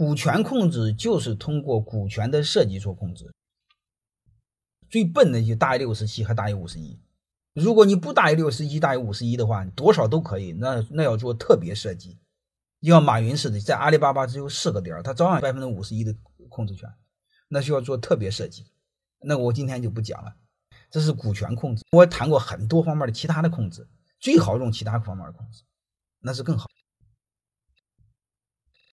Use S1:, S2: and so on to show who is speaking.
S1: 股权控制就是通过股权的设计做控制。最笨的就大于六十七和大于五十一。如果你不大于六十一，大于五十一的话，多少都可以。那那要做特别设计，就像马云似的，在阿里巴巴只有四个点，他照样百分之五十一的控制权，那需要做特别设计。那我今天就不讲了。这是股权控制，我谈过很多方面的其他的控制，最好用其他方面的控制，那是更好。